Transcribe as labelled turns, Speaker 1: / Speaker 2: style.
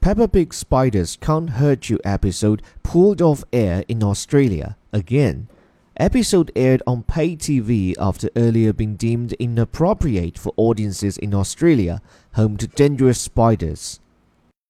Speaker 1: Peppa Pig Spiders Can't Hurt You episode pulled off air in Australia again. Episode aired on pay TV after earlier being deemed inappropriate for audiences in Australia, home to dangerous spiders.